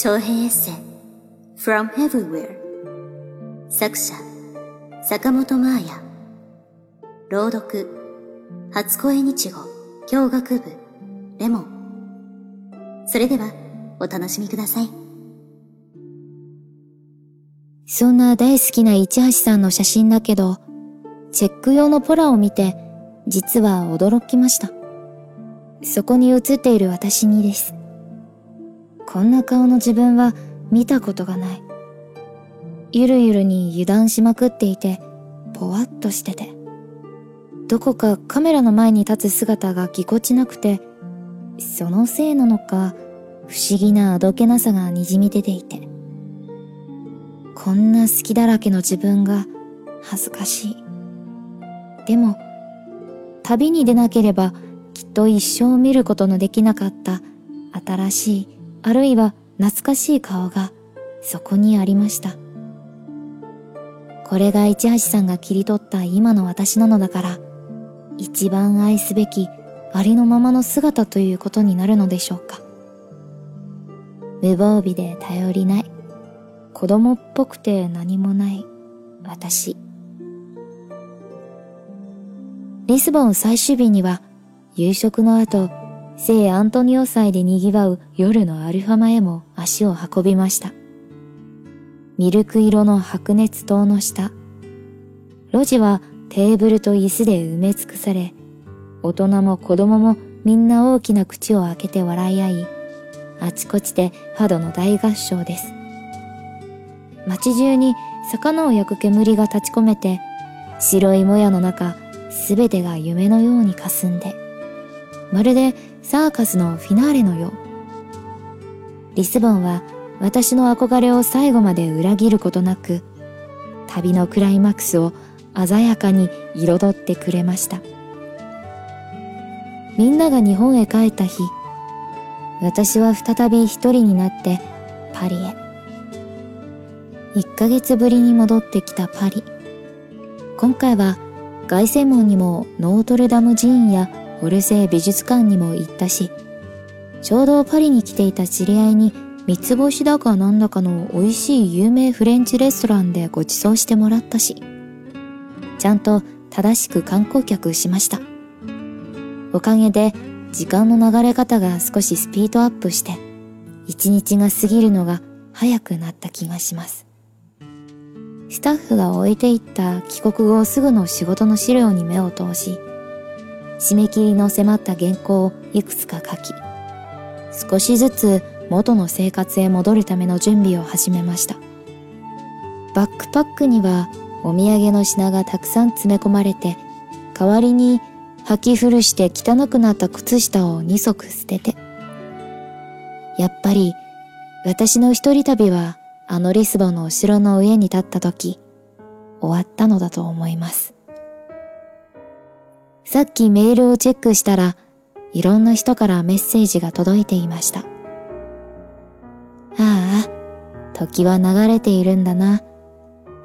長編エッセイ From Everywhere 作者坂本真綾。朗読初恋日語教学部レモン。それではお楽しみください。そんな大好きな市橋さんの写真だけどチェック用のポラを見て実は驚きました。そこに写っている私にです。こんな顔の自分は見たことがない。ゆるゆるに油断しまくっていて、ぽわっとしてて。どこかカメラの前に立つ姿がぎこちなくて、そのせいなのか、不思議なあどけなさが滲み出ていて。こんな好きだらけの自分が恥ずかしい。でも、旅に出なければきっと一生見ることのできなかった新しいあるいは懐かしい顔がそこにありました。これが市橋さんが切り取った今の私なのだから、一番愛すべきありのままの姿ということになるのでしょうか。無防備で頼りない、子供っぽくて何もない私。リスボン最終日には夕食の後聖アントニオ祭で賑わう夜のアルファマへも足を運びました。ミルク色の白熱灯の下。路地はテーブルと椅子で埋め尽くされ、大人も子供もみんな大きな口を開けて笑い合い、あちこちでファドの大合唱です。街中に魚を焼く煙が立ち込めて、白いもやの中、すべてが夢のように霞んで、まるでサーカスのフィナーレのよう。リスボンは私の憧れを最後まで裏切ることなく、旅のクライマックスを鮮やかに彩ってくれました。みんなが日本へ帰った日、私は再び一人になってパリへ。一ヶ月ぶりに戻ってきたパリ。今回は凱旋門にもノートルダム寺院やオルセイ美術館にも行ったし、ちょうどパリに来ていた知り合いに三つ星だかなんだかの美味しい有名フレンチレストランでご馳走してもらったし、ちゃんと正しく観光客しました。おかげで時間の流れ方が少しスピードアップして、一日が過ぎるのが早くなった気がします。スタッフが置いていった帰国後すぐの仕事の資料に目を通し、締め切りの迫った原稿をいくつか書き、少しずつ元の生活へ戻るための準備を始めました。バックパックにはお土産の品がたくさん詰め込まれて、代わりに履き古して汚くなった靴下を2足捨てて。やっぱり私の一人旅はあのリスボンのお城の上に立った時、終わったのだと思います。さっきメールをチェックしたら、いろんな人からメッセージが届いていました。ああ、時は流れているんだな。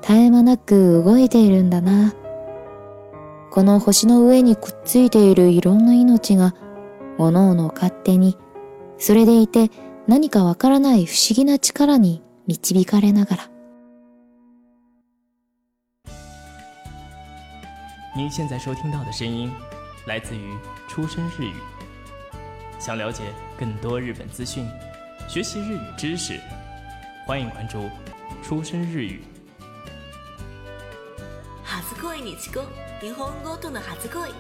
絶え間なく動いているんだな。この星の上にくっついているいろんな命が、各々勝手に、それでいて何かわからない不思議な力に導かれながら。您现在收听到的声音来自于出生日语。想了解更多日本资讯，学习日语知识，欢迎关注出生日语。初恋に遅刻日本語との初恋